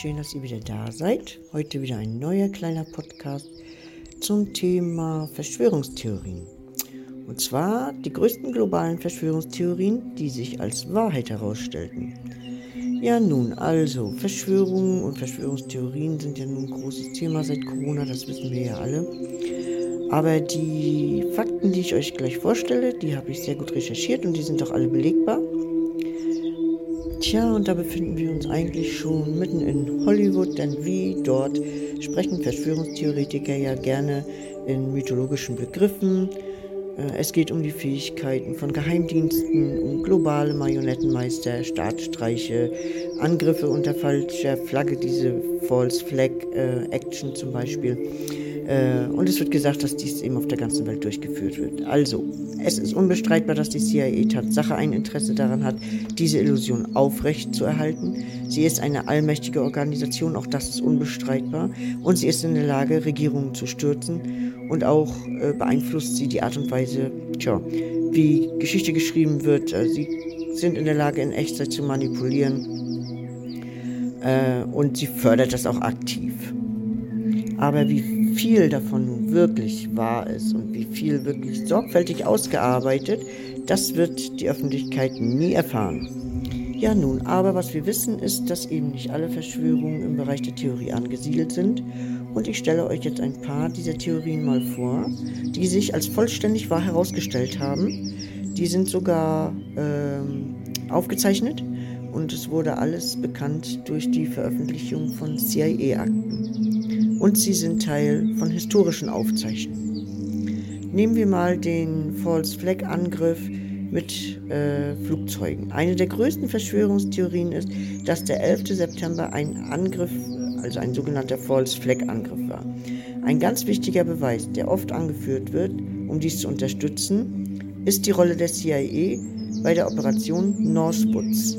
Schön, dass ihr wieder da seid. Heute wieder ein neuer kleiner Podcast zum Thema Verschwörungstheorien. Und zwar die größten globalen Verschwörungstheorien, die sich als Wahrheit herausstellten. Ja, nun, also, Verschwörungen und Verschwörungstheorien sind ja nun ein großes Thema seit Corona, das wissen wir ja alle. Aber die Fakten, die ich euch gleich vorstelle, die habe ich sehr gut recherchiert und die sind auch alle belegbar. Tja, und da befinden wir uns eigentlich schon mitten in Hollywood, denn wie dort sprechen Verschwörungstheoretiker ja gerne in mythologischen Begriffen. Äh, es geht um die Fähigkeiten von Geheimdiensten, um globale Marionettenmeister, Staatsstreiche, Angriffe unter falscher Flagge, diese False Flag äh, Action zum Beispiel. Äh, und es wird gesagt, dass dies eben auf der ganzen Welt durchgeführt wird. Also, es ist unbestreitbar, dass die CIA Tatsache ein Interesse daran hat, diese Illusion aufrecht zu erhalten. Sie ist eine allmächtige Organisation, auch das ist unbestreitbar. Und sie ist in der Lage, Regierungen zu stürzen. Und auch äh, beeinflusst sie die Art und Weise, tja, wie Geschichte geschrieben wird. Äh, sie sind in der Lage, in Echtzeit zu manipulieren. Äh, und sie fördert das auch aktiv. Aber wie viel davon nun wirklich wahr ist und wie viel wirklich sorgfältig ausgearbeitet, das wird die Öffentlichkeit nie erfahren. Ja nun, aber was wir wissen ist, dass eben nicht alle Verschwörungen im Bereich der Theorie angesiedelt sind und ich stelle euch jetzt ein paar dieser Theorien mal vor, die sich als vollständig wahr herausgestellt haben. Die sind sogar ähm, aufgezeichnet und es wurde alles bekannt durch die Veröffentlichung von CIA-Akten und sie sind Teil von historischen Aufzeichnungen. Nehmen wir mal den False Flag Angriff mit äh, Flugzeugen. Eine der größten Verschwörungstheorien ist, dass der 11. September ein Angriff, also ein sogenannter False Flag Angriff war. Ein ganz wichtiger Beweis, der oft angeführt wird, um dies zu unterstützen, ist die Rolle der CIA bei der Operation Northwoods.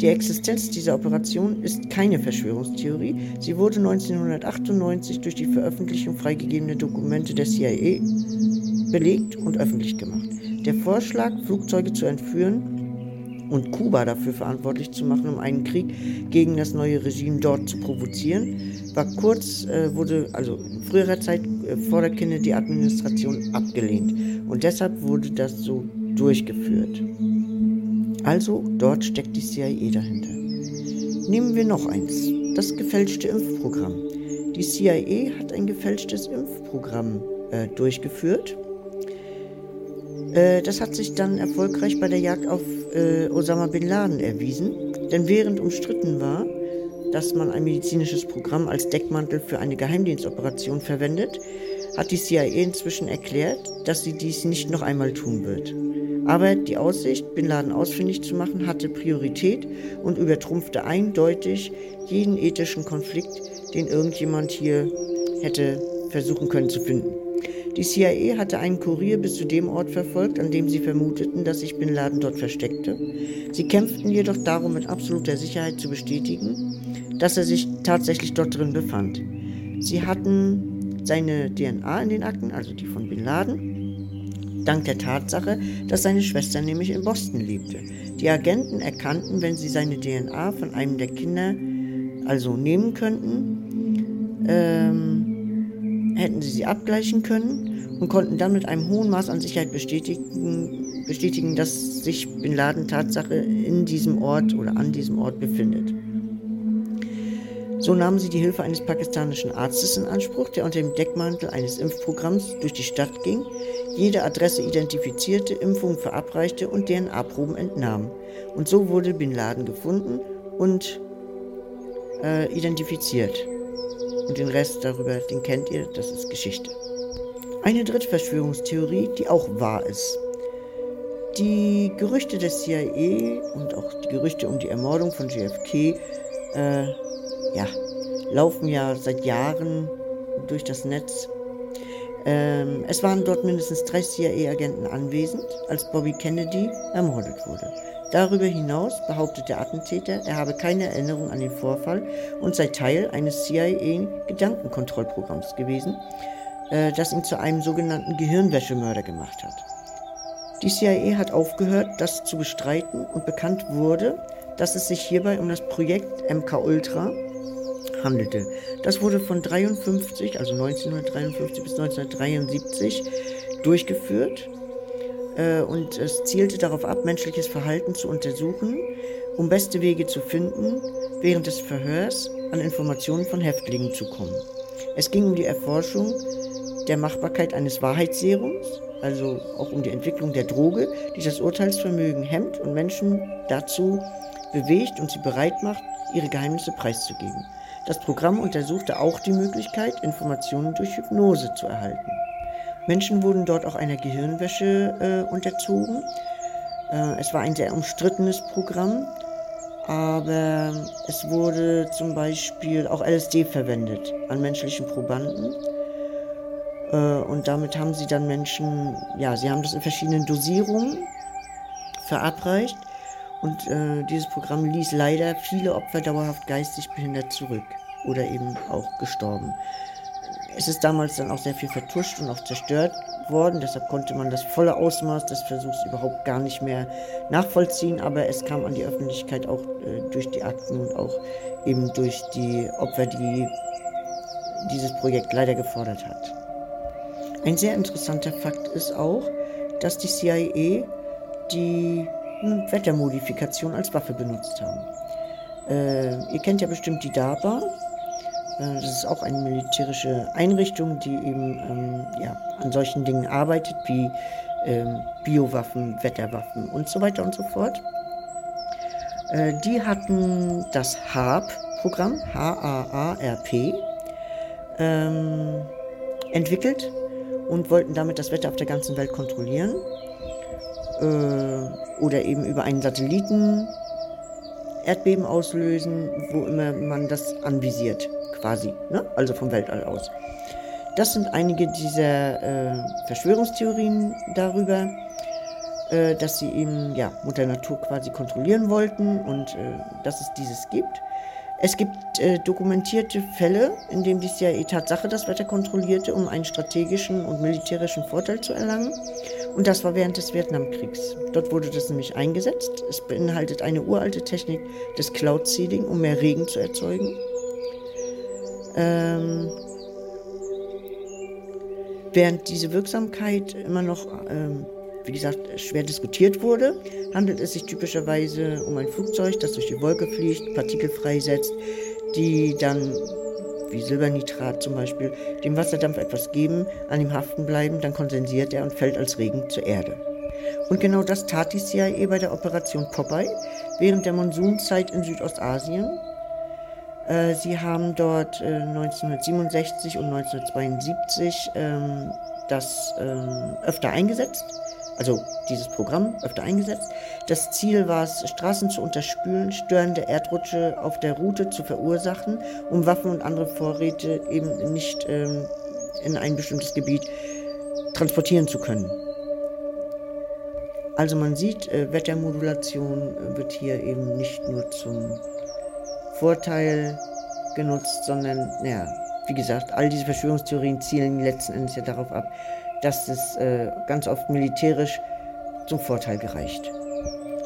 Die Existenz dieser Operation ist keine Verschwörungstheorie. Sie wurde 1998 durch die Veröffentlichung freigegebener Dokumente der CIA belegt und öffentlich gemacht. Der Vorschlag, Flugzeuge zu entführen und Kuba dafür verantwortlich zu machen, um einen Krieg gegen das neue Regime dort zu provozieren, war kurz, äh, wurde also in früherer Zeit äh, vor der Kennedy-Administration abgelehnt. Und deshalb wurde das so durchgeführt. Also dort steckt die CIA dahinter. Nehmen wir noch eins, das gefälschte Impfprogramm. Die CIA hat ein gefälschtes Impfprogramm äh, durchgeführt. Äh, das hat sich dann erfolgreich bei der Jagd auf äh, Osama bin Laden erwiesen, denn während umstritten war, dass man ein medizinisches Programm als Deckmantel für eine Geheimdienstoperation verwendet, hat die CIA inzwischen erklärt, dass sie dies nicht noch einmal tun wird. Aber die Aussicht, Bin Laden ausfindig zu machen, hatte Priorität und übertrumpfte eindeutig jeden ethischen Konflikt, den irgendjemand hier hätte versuchen können zu finden. Die CIA hatte einen Kurier bis zu dem Ort verfolgt, an dem sie vermuteten, dass sich Bin Laden dort versteckte. Sie kämpften jedoch darum, mit absoluter Sicherheit zu bestätigen, dass er sich tatsächlich dort drin befand. Sie hatten seine DNA in den Akten, also die von Bin Laden, dank der Tatsache, dass seine Schwester nämlich in Boston lebte. Die Agenten erkannten, wenn sie seine DNA von einem der Kinder also nehmen könnten, ähm, hätten sie sie abgleichen können und konnten dann mit einem hohen Maß an Sicherheit bestätigen, bestätigen, dass sich Bin Laden Tatsache in diesem Ort oder an diesem Ort befindet. So nahmen sie die Hilfe eines pakistanischen Arztes in Anspruch, der unter dem Deckmantel eines Impfprogramms durch die Stadt ging, jede Adresse identifizierte, Impfungen verabreichte und DNA-Proben entnahm. Und so wurde Bin Laden gefunden und äh, identifiziert. Und den Rest darüber, den kennt ihr, das ist Geschichte. Eine dritte Verschwörungstheorie, die auch wahr ist. Die Gerüchte der CIA und auch die Gerüchte um die Ermordung von JFK äh, ja, laufen ja seit Jahren durch das Netz ähm, es waren dort mindestens drei CIA-Agenten anwesend, als Bobby Kennedy ermordet wurde. Darüber hinaus behauptet der Attentäter, er habe keine Erinnerung an den Vorfall und sei Teil eines CIA-Gedankenkontrollprogramms gewesen, äh, das ihn zu einem sogenannten Gehirnwäschemörder gemacht hat. Die CIA hat aufgehört, das zu bestreiten und bekannt wurde, dass es sich hierbei um das Projekt MK Ultra handelte. Das wurde von 53, also 1953 bis 1973 durchgeführt äh, und es zielte darauf ab, menschliches Verhalten zu untersuchen, um beste Wege zu finden, während des Verhörs an Informationen von Häftlingen zu kommen. Es ging um die Erforschung der Machbarkeit eines Wahrheitsserums, also auch um die Entwicklung der Droge, die das Urteilsvermögen hemmt und Menschen dazu bewegt und sie bereit macht, ihre Geheimnisse preiszugeben. Das Programm untersuchte auch die Möglichkeit, Informationen durch Hypnose zu erhalten. Menschen wurden dort auch einer Gehirnwäsche äh, unterzogen. Äh, es war ein sehr umstrittenes Programm, aber es wurde zum Beispiel auch LSD verwendet an menschlichen Probanden. Äh, und damit haben sie dann Menschen, ja, sie haben das in verschiedenen Dosierungen verabreicht. Und äh, dieses Programm ließ leider viele Opfer dauerhaft geistig behindert zurück oder eben auch gestorben. Es ist damals dann auch sehr viel vertuscht und auch zerstört worden, deshalb konnte man das volle Ausmaß des Versuchs überhaupt gar nicht mehr nachvollziehen, aber es kam an die Öffentlichkeit auch äh, durch die Akten und auch eben durch die Opfer, die dieses Projekt leider gefordert hat. Ein sehr interessanter Fakt ist auch, dass die CIA die Wettermodifikation als Waffe benutzt haben. Äh, ihr kennt ja bestimmt die DARPA. Äh, das ist auch eine militärische Einrichtung, die eben ähm, ja, an solchen Dingen arbeitet, wie ähm, Biowaffen, Wetterwaffen und so weiter und so fort. Äh, die hatten das HAARP-Programm, H-A-A-R-P, ähm, entwickelt und wollten damit das Wetter auf der ganzen Welt kontrollieren. Äh, oder eben über einen Satelliten Erdbeben auslösen, wo immer man das anvisiert, quasi, ne? also vom Weltall aus. Das sind einige dieser äh, Verschwörungstheorien darüber, äh, dass sie eben ja, Mutter Natur quasi kontrollieren wollten und äh, dass es dieses gibt. Es gibt äh, dokumentierte Fälle, in denen die CIA Tatsache das Wetter kontrollierte, um einen strategischen und militärischen Vorteil zu erlangen. Und das war während des Vietnamkriegs. Dort wurde das nämlich eingesetzt. Es beinhaltet eine uralte Technik des Cloud Seeding, um mehr Regen zu erzeugen. Ähm, während diese Wirksamkeit immer noch ähm, wie gesagt, schwer diskutiert wurde, handelt es sich typischerweise um ein Flugzeug, das durch die Wolke fliegt, Partikel freisetzt, die dann, wie Silbernitrat zum Beispiel, dem Wasserdampf etwas geben, an ihm haften bleiben, dann kondensiert er und fällt als Regen zur Erde. Und genau das tat die CIA bei der Operation Popeye während der Monsunzeit in Südostasien. Äh, sie haben dort 1967 äh, und 1972 ähm, das ähm, öfter eingesetzt also dieses Programm öfter eingesetzt. Das Ziel war es, Straßen zu unterspülen, störende Erdrutsche auf der Route zu verursachen, um Waffen und andere Vorräte eben nicht ähm, in ein bestimmtes Gebiet transportieren zu können. Also man sieht, äh, Wettermodulation wird hier eben nicht nur zum Vorteil genutzt, sondern, naja, wie gesagt, all diese Verschwörungstheorien zielen letzten Endes ja darauf ab, dass es äh, ganz oft militärisch zum Vorteil gereicht.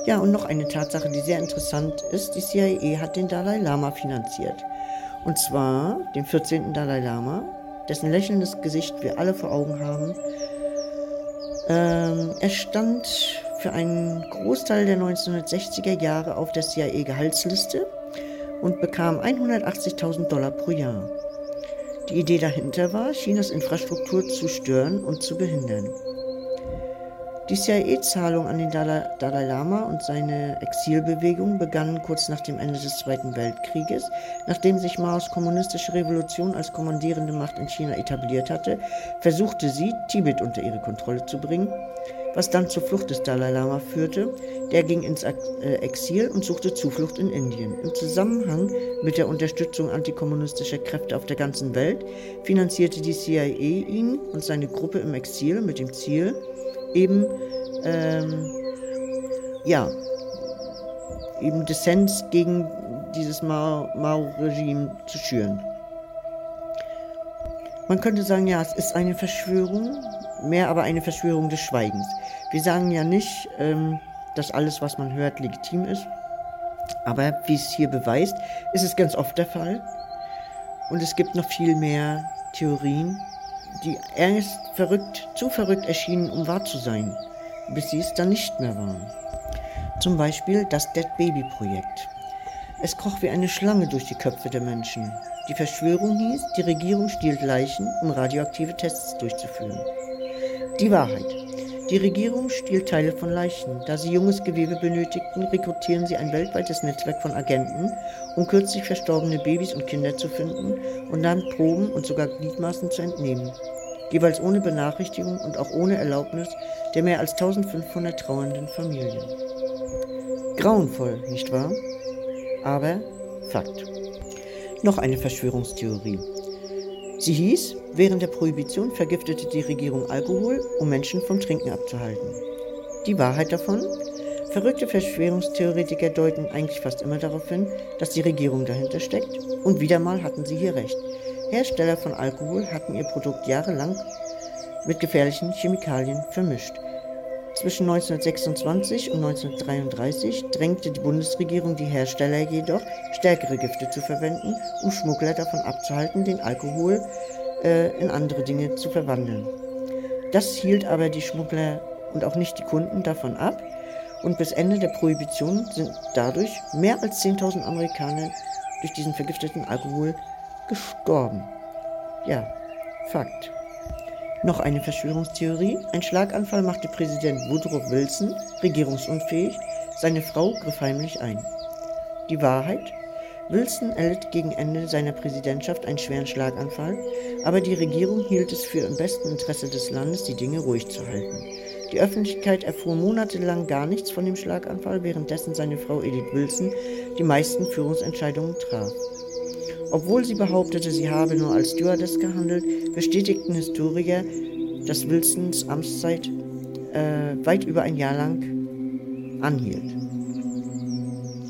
Ja, und noch eine Tatsache, die sehr interessant ist, die CIA hat den Dalai Lama finanziert. Und zwar den 14. Dalai Lama, dessen lächelndes Gesicht wir alle vor Augen haben. Ähm, er stand für einen Großteil der 1960er Jahre auf der CIA-Gehaltsliste und bekam 180.000 Dollar pro Jahr. Die Idee dahinter war, Chinas Infrastruktur zu stören und zu behindern. Die CIA-Zahlung an den Dalai, Lama und seine Exilbewegung begannen kurz nach dem Ende des Zweiten Weltkrieges. Nachdem sich Maos kommunistische Revolution als kommandierende Macht in China etabliert hatte, versuchte sie, Tibet unter ihre Kontrolle zu bringen was dann zur Flucht des Dalai Lama führte. Der ging ins äh, Exil und suchte Zuflucht in Indien. Im Zusammenhang mit der Unterstützung antikommunistischer Kräfte auf der ganzen Welt finanzierte die CIA ihn und seine Gruppe im Exil mit dem Ziel, eben, ähm, ja, eben Dissens gegen dieses Mao-Regime zu schüren. Man könnte sagen, ja, es ist eine Verschwörung, mehr aber eine Verschwörung des Schweigens. Wir sagen ja nicht, ähm, dass alles, was man hört, legitim ist. Aber wie es hier beweist, ist es ganz oft der Fall. Und es gibt noch viel mehr Theorien, die erst verrückt, zu verrückt erschienen, um wahr zu sein, bis sie es dann nicht mehr waren. Zum Beispiel das Dead Baby Projekt. Es kroch wie eine Schlange durch die Köpfe der Menschen. Die Verschwörung hieß, die Regierung stiehlt Leichen, um radioaktive Tests durchzuführen. Die Wahrheit. Die Regierung stiehlt Teile von Leichen. Da sie junges Gewebe benötigten, rekrutieren sie ein weltweites Netzwerk von Agenten, um kürzlich verstorbene Babys und Kinder zu finden und dann Proben und sogar Gliedmaßen zu entnehmen. Jeweils ohne Benachrichtigung und auch ohne Erlaubnis der mehr als 1500 trauernden Familien. Grauenvoll, nicht wahr? Aber Fakt. Noch eine Verschwörungstheorie. Sie hieß, während der Prohibition vergiftete die Regierung Alkohol, um Menschen vom Trinken abzuhalten. Die Wahrheit davon? Verrückte Verschwörungstheoretiker deuten eigentlich fast immer darauf hin, dass die Regierung dahinter steckt. Und wieder mal hatten sie hier recht. Hersteller von Alkohol hatten ihr Produkt jahrelang mit gefährlichen Chemikalien vermischt. Zwischen 1926 und 1933 drängte die Bundesregierung die Hersteller jedoch, stärkere Gifte zu verwenden, um Schmuggler davon abzuhalten, den Alkohol äh, in andere Dinge zu verwandeln. Das hielt aber die Schmuggler und auch nicht die Kunden davon ab, und bis Ende der Prohibition sind dadurch mehr als 10.000 Amerikaner durch diesen vergifteten Alkohol gestorben. Ja, Fakt. Noch eine Verschwörungstheorie. Ein Schlaganfall machte Präsident Woodrow Wilson regierungsunfähig. Seine Frau griff heimlich ein. Die Wahrheit? Wilson erlitt gegen Ende seiner Präsidentschaft einen schweren Schlaganfall, aber die Regierung hielt es für im besten Interesse des Landes, die Dinge ruhig zu halten. Die Öffentlichkeit erfuhr monatelang gar nichts von dem Schlaganfall, währenddessen seine Frau Edith Wilson die meisten Führungsentscheidungen traf. Obwohl sie behauptete, sie habe nur als Stewardess gehandelt, bestätigten Historiker, dass Wilsons Amtszeit äh, weit über ein Jahr lang anhielt.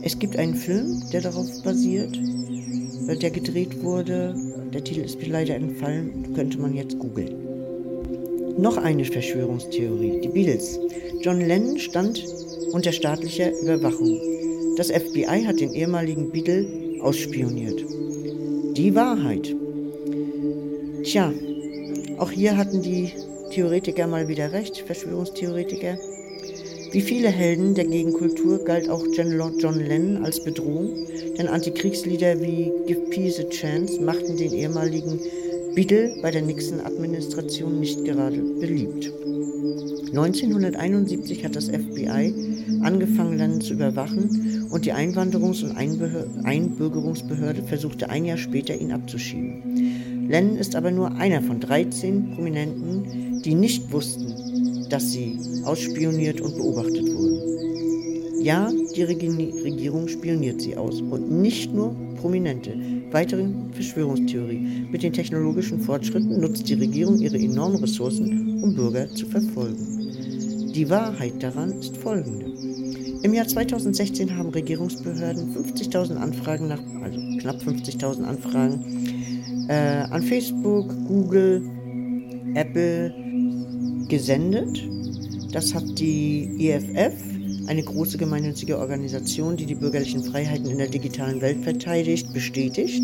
Es gibt einen Film, der darauf basiert, äh, der gedreht wurde. Der Titel ist mir leider entfallen, könnte man jetzt googeln. Noch eine Verschwörungstheorie, die Beatles. John Lennon stand unter staatlicher Überwachung. Das FBI hat den ehemaligen Beatle ausspioniert. Die Wahrheit. Tja, auch hier hatten die Theoretiker mal wieder recht, Verschwörungstheoretiker. Wie viele Helden der Gegenkultur galt auch John Lennon als Bedrohung, denn Antikriegslieder wie Give Peace a Chance machten den ehemaligen Beatle bei der Nixon-Administration nicht gerade beliebt. 1971 hat das FBI angefangen, Lennon zu überwachen und die Einwanderungs- und Einbürgerungsbehörde versuchte ein Jahr später, ihn abzuschieben. Lennon ist aber nur einer von 13 Prominenten, die nicht wussten, dass sie ausspioniert und beobachtet wurden. Ja, die Regierung spioniert sie aus und nicht nur Prominente. Weitere Verschwörungstheorie. Mit den technologischen Fortschritten nutzt die Regierung ihre enormen Ressourcen, um Bürger zu verfolgen. Die Wahrheit daran ist folgende. Im Jahr 2016 haben Regierungsbehörden 50.000 Anfragen nach, also knapp 50.000 Anfragen äh, an Facebook, Google, Apple gesendet. Das hat die EFF, eine große gemeinnützige Organisation, die die bürgerlichen Freiheiten in der digitalen Welt verteidigt, bestätigt.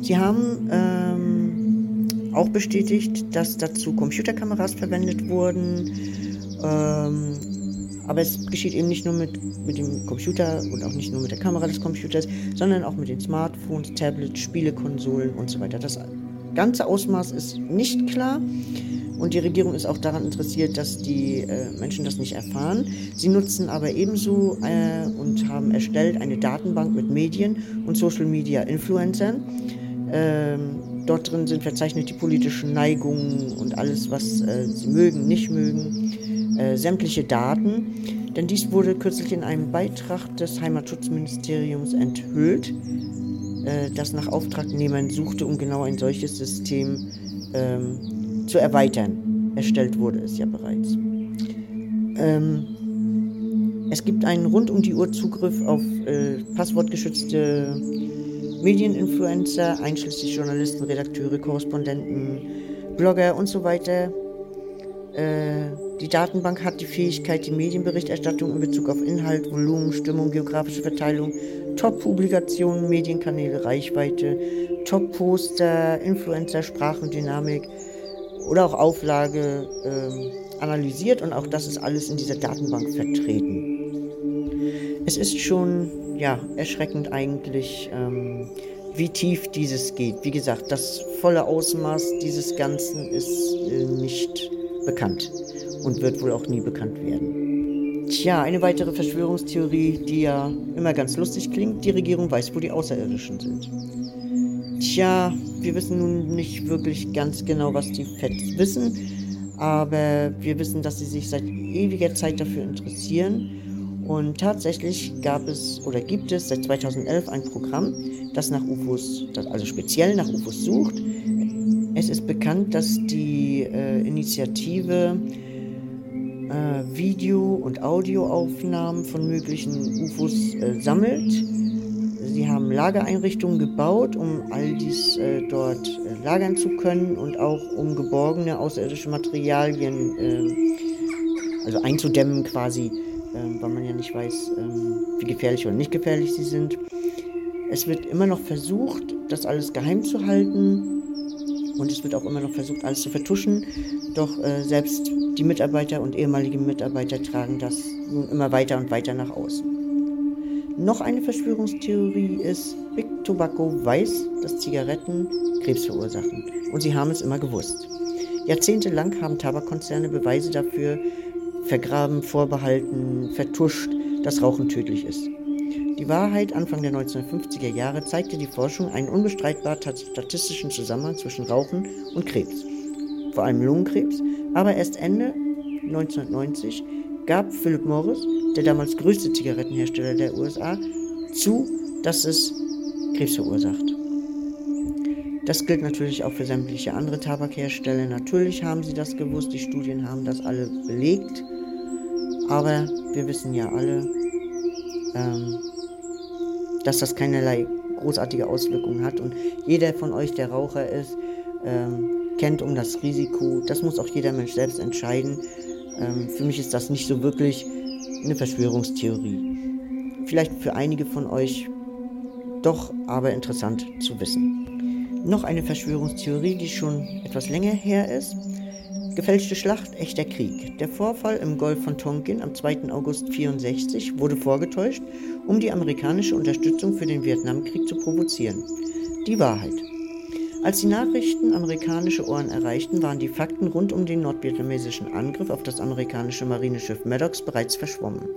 Sie haben ähm, auch bestätigt, dass dazu Computerkameras verwendet wurden. Ähm, aber es geschieht eben nicht nur mit, mit dem Computer und auch nicht nur mit der Kamera des Computers, sondern auch mit den Smartphones, Tablets, Spielekonsolen und so weiter. Das ganze Ausmaß ist nicht klar. Und die Regierung ist auch daran interessiert, dass die äh, Menschen das nicht erfahren. Sie nutzen aber ebenso äh, und haben erstellt eine Datenbank mit Medien und Social Media Influencern. Ähm, dort drin sind verzeichnet die politischen Neigungen und alles, was äh, sie mögen, nicht mögen. Äh, sämtliche Daten, denn dies wurde kürzlich in einem Beitrag des Heimatschutzministeriums enthüllt, äh, das nach Auftragnehmern suchte, um genau ein solches System ähm, zu erweitern. Erstellt wurde es ja bereits. Ähm, es gibt einen rund um die Uhr Zugriff auf äh, passwortgeschützte Medieninfluencer, einschließlich Journalisten, Redakteure, Korrespondenten, Blogger und so weiter. Äh, die Datenbank hat die Fähigkeit, die Medienberichterstattung in Bezug auf Inhalt, Volumen, Stimmung, geografische Verteilung, Top-Publikationen, Medienkanäle, Reichweite, Top-Poster, Influencer, Sprachendynamik oder auch Auflage äh, analysiert und auch das ist alles in dieser Datenbank vertreten. Es ist schon ja, erschreckend eigentlich, ähm, wie tief dieses geht. Wie gesagt, das volle Ausmaß dieses Ganzen ist äh, nicht bekannt und wird wohl auch nie bekannt werden. Tja, eine weitere Verschwörungstheorie, die ja immer ganz lustig klingt, die Regierung weiß, wo die Außerirdischen sind. Tja, wir wissen nun nicht wirklich ganz genau, was die Feds wissen, aber wir wissen, dass sie sich seit ewiger Zeit dafür interessieren. Und tatsächlich gab es oder gibt es seit 2011 ein Programm, das nach UFOs, also speziell nach UFOs sucht. Es ist bekannt, dass die äh, Initiative äh, Video- und Audioaufnahmen von möglichen UFOs äh, sammelt. Sie haben Lagereinrichtungen gebaut, um all dies äh, dort äh, lagern zu können und auch um geborgene außerirdische Materialien äh, also einzudämmen quasi, weil man ja nicht weiß, ähm, wie gefährlich oder nicht gefährlich sie sind. Es wird immer noch versucht, das alles geheim zu halten und es wird auch immer noch versucht, alles zu vertuschen. Doch äh, selbst die Mitarbeiter und ehemalige Mitarbeiter tragen das nun immer weiter und weiter nach außen. Noch eine Verschwörungstheorie ist, Big Tobacco weiß, dass Zigaretten Krebs verursachen. Und sie haben es immer gewusst. Jahrzehntelang haben Tabakkonzerne Beweise dafür vergraben, vorbehalten, vertuscht, dass Rauchen tödlich ist. Die Wahrheit Anfang der 1950er Jahre zeigte die Forschung einen unbestreitbar statistischen Zusammenhang zwischen Rauchen und Krebs, vor allem Lungenkrebs, aber erst Ende 1990 gab Philip Morris, der damals größte Zigarettenhersteller der USA, zu, dass es Krebs verursacht. Das gilt natürlich auch für sämtliche andere Tabakhersteller. Natürlich haben sie das gewusst, die Studien haben das alle belegt. Aber wir wissen ja alle, ähm, dass das keinerlei großartige Auswirkungen hat. Und jeder von euch, der Raucher ist, ähm, kennt um das Risiko. Das muss auch jeder Mensch selbst entscheiden. Ähm, für mich ist das nicht so wirklich eine Verschwörungstheorie. Vielleicht für einige von euch doch aber interessant zu wissen. Noch eine Verschwörungstheorie, die schon etwas länger her ist. Gefälschte Schlacht, echter Krieg. Der Vorfall im Golf von Tonkin am 2. August 1964 wurde vorgetäuscht, um die amerikanische Unterstützung für den Vietnamkrieg zu provozieren. Die Wahrheit. Als die Nachrichten amerikanische Ohren erreichten, waren die Fakten rund um den nordvietnamesischen Angriff auf das amerikanische Marineschiff Maddox bereits verschwommen.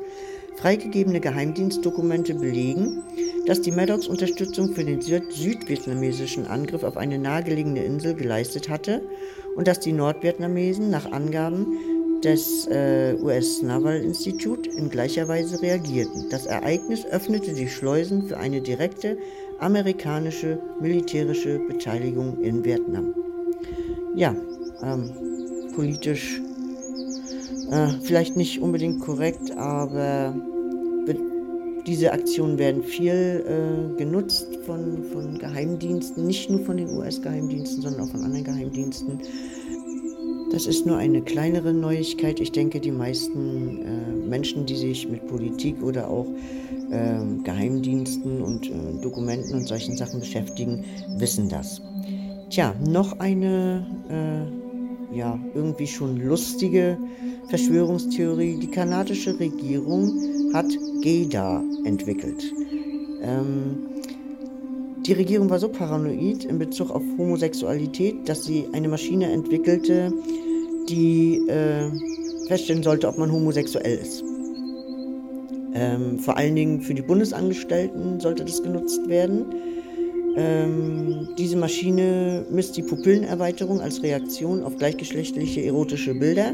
Freigegebene Geheimdienstdokumente belegen, dass die Maddox Unterstützung für den südvietnamesischen Angriff auf eine nahegelegene Insel geleistet hatte und dass die Nordvietnamesen nach Angaben des äh, US Naval Institute in gleicher Weise reagierten. Das Ereignis öffnete die Schleusen für eine direkte amerikanische militärische Beteiligung in Vietnam. Ja, ähm, politisch äh, vielleicht nicht unbedingt korrekt, aber diese Aktionen werden viel äh, genutzt von, von Geheimdiensten, nicht nur von den US-Geheimdiensten, sondern auch von anderen Geheimdiensten. Das ist nur eine kleinere Neuigkeit. Ich denke, die meisten äh, Menschen, die sich mit Politik oder auch äh, Geheimdiensten und äh, Dokumenten und solchen Sachen beschäftigen, wissen das. Tja, noch eine äh, ja, irgendwie schon lustige Verschwörungstheorie. Die kanadische Regierung hat GEDA entwickelt. Ähm, die Regierung war so paranoid in Bezug auf Homosexualität, dass sie eine Maschine entwickelte, die äh, feststellen sollte, ob man homosexuell ist. Ähm, vor allen Dingen für die Bundesangestellten sollte das genutzt werden. Ähm, diese Maschine misst die Pupillenerweiterung als Reaktion auf gleichgeschlechtliche erotische Bilder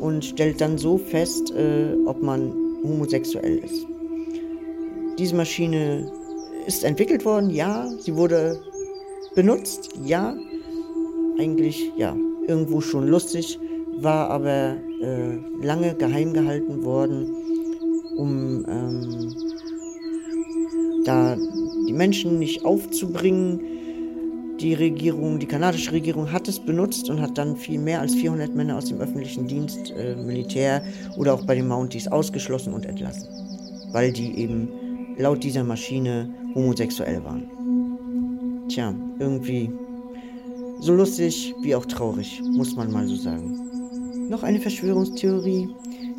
und stellt dann so fest, äh, ob man homosexuell ist. Diese Maschine ist entwickelt worden, ja. Sie wurde benutzt, ja. Eigentlich, ja, irgendwo schon lustig, war aber äh, lange geheim gehalten worden, um ähm, da die Menschen nicht aufzubringen. Die Regierung, die kanadische Regierung hat es benutzt und hat dann viel mehr als 400 Männer aus dem öffentlichen Dienst, äh, Militär oder auch bei den Mounties ausgeschlossen und entlassen, weil die eben laut dieser Maschine homosexuell waren. Tja, irgendwie so lustig wie auch traurig, muss man mal so sagen. Noch eine Verschwörungstheorie.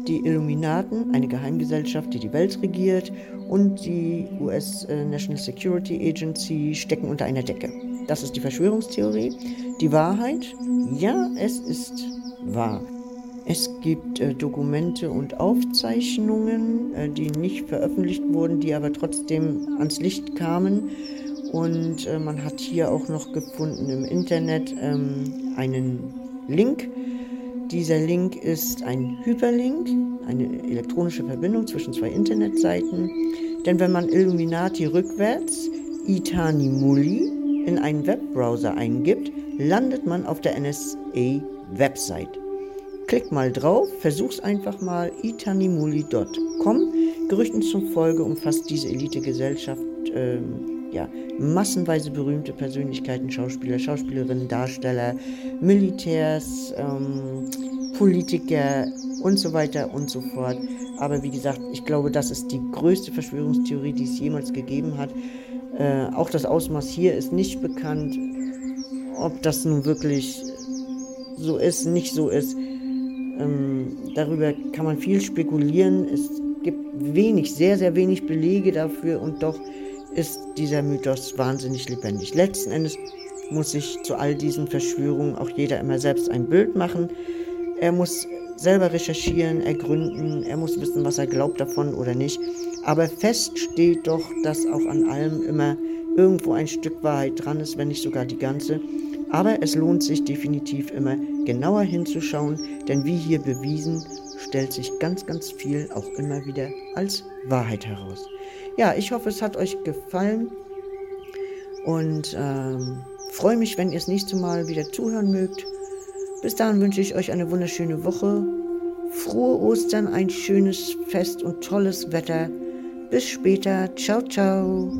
Die Illuminaten, eine Geheimgesellschaft, die die Welt regiert, und die US äh, National Security Agency stecken unter einer Decke. Das ist die Verschwörungstheorie. Die Wahrheit? Ja, es ist wahr. Es gibt äh, Dokumente und Aufzeichnungen, äh, die nicht veröffentlicht wurden, die aber trotzdem ans Licht kamen. Und äh, man hat hier auch noch gefunden im Internet ähm, einen Link. Dieser Link ist ein Hyperlink, eine elektronische Verbindung zwischen zwei Internetseiten. Denn wenn man Illuminati rückwärts Itanimulli in einen Webbrowser eingibt, landet man auf der NSA-Website. Klick mal drauf, versuch's einfach mal itanimuli.com. Gerüchten zufolge umfasst diese Elitegesellschaft ähm, ja, massenweise berühmte Persönlichkeiten, Schauspieler, Schauspielerinnen, Darsteller, Militärs, ähm, Politiker und so weiter und so fort. Aber wie gesagt, ich glaube, das ist die größte Verschwörungstheorie, die es jemals gegeben hat. Äh, auch das Ausmaß hier ist nicht bekannt. Ob das nun wirklich so ist, nicht so ist. Ähm, darüber kann man viel spekulieren. Es gibt wenig, sehr, sehr wenig Belege dafür und doch ist dieser Mythos wahnsinnig lebendig. Letzten Endes muss sich zu all diesen Verschwörungen auch jeder immer selbst ein Bild machen. Er muss selber recherchieren, ergründen, er muss wissen, was er glaubt davon oder nicht. Aber fest steht doch, dass auch an allem immer irgendwo ein Stück Wahrheit dran ist, wenn nicht sogar die ganze. Aber es lohnt sich definitiv immer genauer hinzuschauen, denn wie hier bewiesen, stellt sich ganz, ganz viel auch immer wieder als Wahrheit heraus. Ja, ich hoffe, es hat euch gefallen und ähm, freue mich, wenn ihr das nächste Mal wieder zuhören mögt. Bis dahin wünsche ich euch eine wunderschöne Woche, frohe Ostern, ein schönes Fest und tolles Wetter. Bis später. Ciao, ciao.